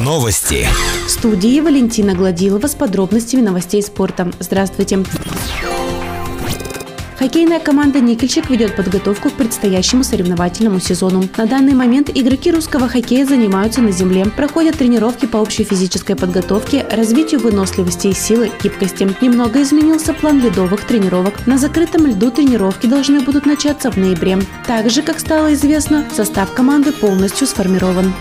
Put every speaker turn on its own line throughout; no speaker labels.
Новости.
В студии Валентина Гладилова с подробностями новостей спорта. Здравствуйте. Хоккейная команда «Никельщик» ведет подготовку к предстоящему соревновательному сезону. На данный момент игроки русского хоккея занимаются на земле, проходят тренировки по общей физической подготовке, развитию выносливости и силы, гибкости. Немного изменился план ледовых тренировок. На закрытом льду тренировки должны будут начаться в ноябре. Также, как стало известно, состав команды полностью сформирован.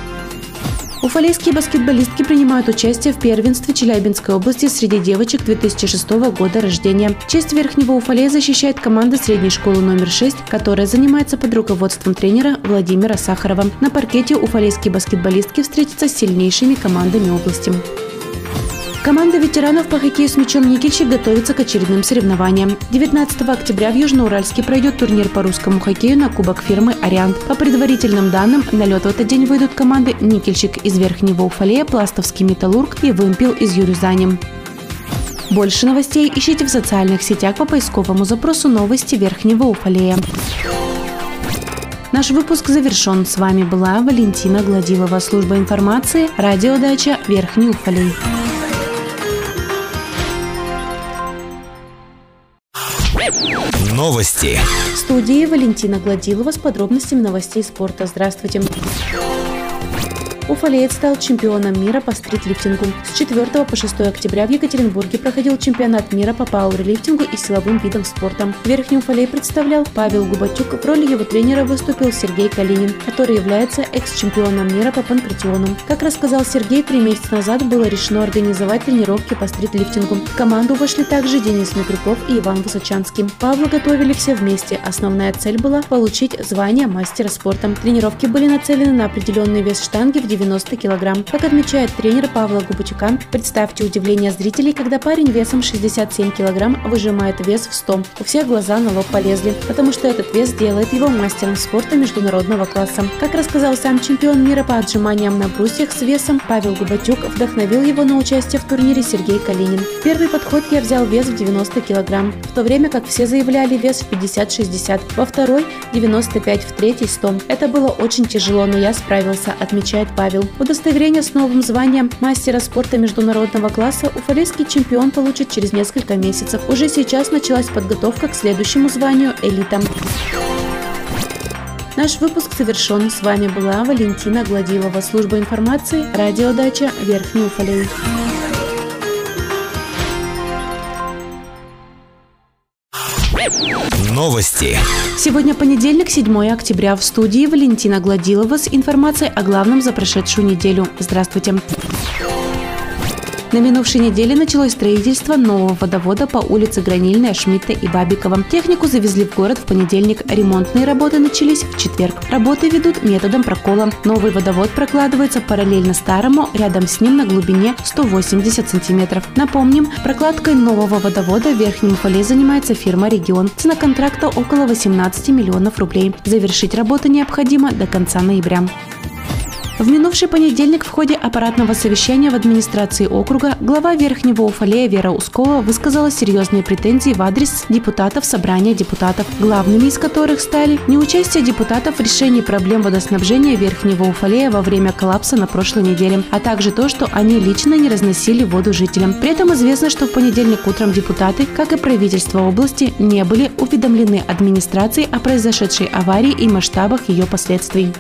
Уфалейские баскетболистки принимают участие в первенстве Челябинской области среди девочек 2006 года рождения. Честь Верхнего Уфалея защищает команда средней школы номер 6, которая занимается под руководством тренера Владимира Сахарова. На паркете уфалейские баскетболистки встретятся с сильнейшими командами области. Команда ветеранов по хоккею с мячом «Никельщик» готовится к очередным соревнованиям. 19 октября в Южноуральске пройдет турнир по русскому хоккею на Кубок фирмы «Ариант». По предварительным данным, на лед в этот день выйдут команды «Никельщик» из Верхнего Уфалея, «Пластовский металлург» и «Вымпел» из Юрюзани. Больше новостей ищите в социальных сетях по поисковому запросу «Новости Верхнего Уфалея». Наш выпуск завершен. С вами была Валентина Гладилова, служба информации, радиодача Верхний Уфалей.
Новости.
В студии Валентина Гладилова с подробностями новостей спорта. Здравствуйте. Уфалеец стал чемпионом мира по стритлифтингу. С 4 по 6 октября в Екатеринбурге проходил чемпионат мира по пауэрлифтингу и силовым видам спорта. Верхний Уфалей представлял Павел Губатюк. В роли его тренера выступил Сергей Калинин, который является экс-чемпионом мира по панкратиону. Как рассказал Сергей, три месяца назад было решено организовать тренировки по стритлифтингу. В команду вошли также Денис Мигруков и Иван Высочанский. Павла готовили все вместе. Основная цель была получить звание мастера спорта. Тренировки были нацелены на определенный вес штанги в 90 килограмм. Как отмечает тренер Павла Губачука, представьте удивление зрителей, когда парень весом 67 килограмм выжимает вес в 100. У всех глаза на лоб полезли, потому что этот вес делает его мастером спорта международного класса. Как рассказал сам чемпион мира по отжиманиям на брусьях с весом, Павел Губачук вдохновил его на участие в турнире Сергей Калинин. Первый подход я взял вес в 90 килограмм, в то время как все заявляли вес в 50-60, во второй 95, в третий 100. Это было очень тяжело, но я справился, отмечает Павел. Павел. Удостоверение с новым званием мастера спорта международного класса уфалейский чемпион получит через несколько месяцев. Уже сейчас началась подготовка к следующему званию «Элита». Наш выпуск завершен. С вами была Валентина Гладилова, служба информации, радиодача Верхний Уфалей.
Новости.
Сегодня понедельник, 7 октября. В студии Валентина Гладилова с информацией о главном за прошедшую неделю. Здравствуйте. На минувшей неделе началось строительство нового водовода по улице Гранильная, Шмидта и Бабикова. Технику завезли в город в понедельник. Ремонтные работы начались в четверг. Работы ведут методом прокола. Новый водовод прокладывается параллельно старому, рядом с ним на глубине 180 сантиметров. Напомним, прокладкой нового водовода в Верхнем Уфале занимается фирма «Регион». Цена контракта около 18 миллионов рублей. Завершить работы необходимо до конца ноября. В минувший понедельник в ходе аппаратного совещания в администрации округа глава Верхнего Уфалея Вера Ускова высказала серьезные претензии в адрес депутатов собрания депутатов, главными из которых стали неучастие депутатов в решении проблем водоснабжения Верхнего Уфалея во время коллапса на прошлой неделе, а также то, что они лично не разносили воду жителям. При этом известно, что в понедельник утром депутаты, как и правительство области, не были уведомлены администрацией о произошедшей аварии и масштабах ее последствий.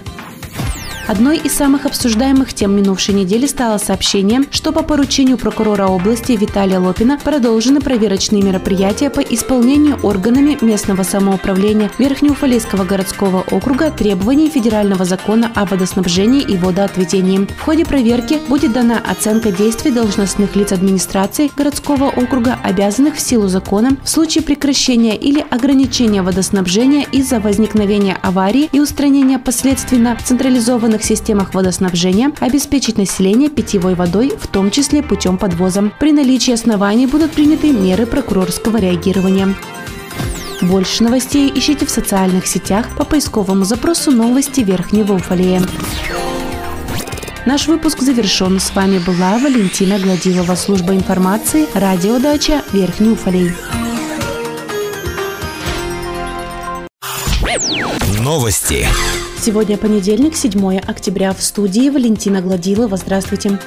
Одной из самых обсуждаемых тем минувшей недели стало сообщение, что по поручению прокурора области Виталия Лопина продолжены проверочные мероприятия по исполнению органами местного самоуправления Верхнеуфалейского городского округа требований федерального закона о водоснабжении и водоотведении. В ходе проверки будет дана оценка действий должностных лиц администрации городского округа, обязанных в силу закона в случае прекращения или ограничения водоснабжения из-за возникновения аварии и устранения последствий на централизованных современных системах водоснабжения обеспечить население питьевой водой, в том числе путем подвоза. При наличии оснований будут приняты меры прокурорского реагирования. Больше новостей ищите в социальных сетях по поисковому запросу «Новости Верхнего Уфалея». Наш выпуск завершен. С вами была Валентина Гладилова, служба информации, радиодача Верхний Уфалей.
Новости.
Сегодня понедельник, 7 октября. В студии Валентина Гладилова. Здравствуйте.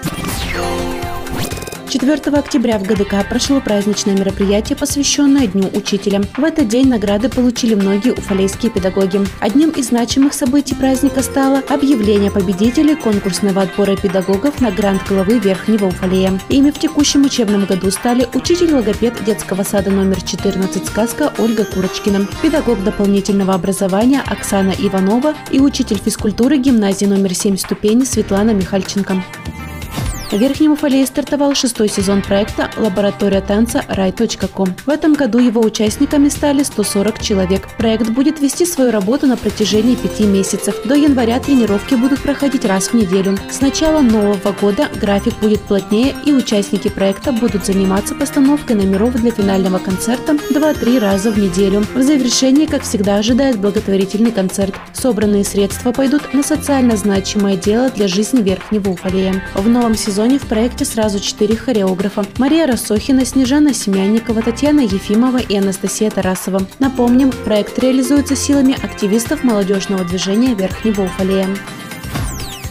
4 октября в ГДК прошло праздничное мероприятие, посвященное Дню Учителя. В этот день награды получили многие уфалейские педагоги. Одним из значимых событий праздника стало объявление победителей конкурсного отбора педагогов на грант главы Верхнего Уфалея. Ими в текущем учебном году стали учитель-логопед детского сада номер 14 «Сказка» Ольга Курочкина, педагог дополнительного образования Оксана Иванова и учитель физкультуры гимназии номер 7 ступени Светлана Михальченко. В Верхнем Уфалее стартовал шестой сезон проекта «Лаборатория танца рай.ком». В этом году его участниками стали 140 человек. Проект будет вести свою работу на протяжении пяти месяцев. До января тренировки будут проходить раз в неделю. С начала нового года график будет плотнее и участники проекта будут заниматься постановкой номеров для финального концерта 2-3 раза в неделю. В завершении, как всегда, ожидает благотворительный концерт. Собранные средства пойдут на социально значимое дело для жизни Верхнего Уфалея. В новом сезоне сезоне в проекте сразу четыре хореографа. Мария Рассохина, Снежана Семянникова, Татьяна Ефимова и Анастасия Тарасова. Напомним, проект реализуется силами активистов молодежного движения Верхнего Уфалея.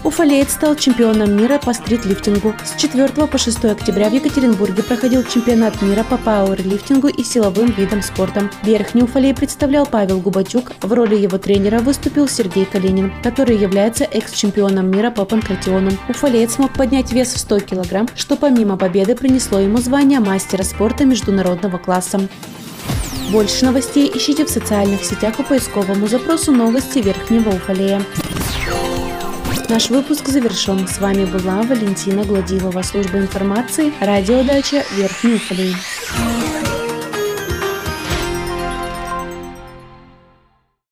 Уфалеец стал чемпионом мира по стритлифтингу. С 4 по 6 октября в Екатеринбурге проходил чемпионат мира по пауэрлифтингу и силовым видам спорта. Верхний Уфалей представлял Павел Губачук. В роли его тренера выступил Сергей Калинин, который является экс-чемпионом мира по панкратиону. Уфалеец смог поднять вес в 100 килограмм, что помимо победы принесло ему звание мастера спорта международного класса. Больше новостей ищите в социальных сетях по поисковому запросу «Новости Верхнего Уфалея». Наш выпуск завершен. С вами была Валентина Гладилова, служба информации, радиодача Верхний Уфалей.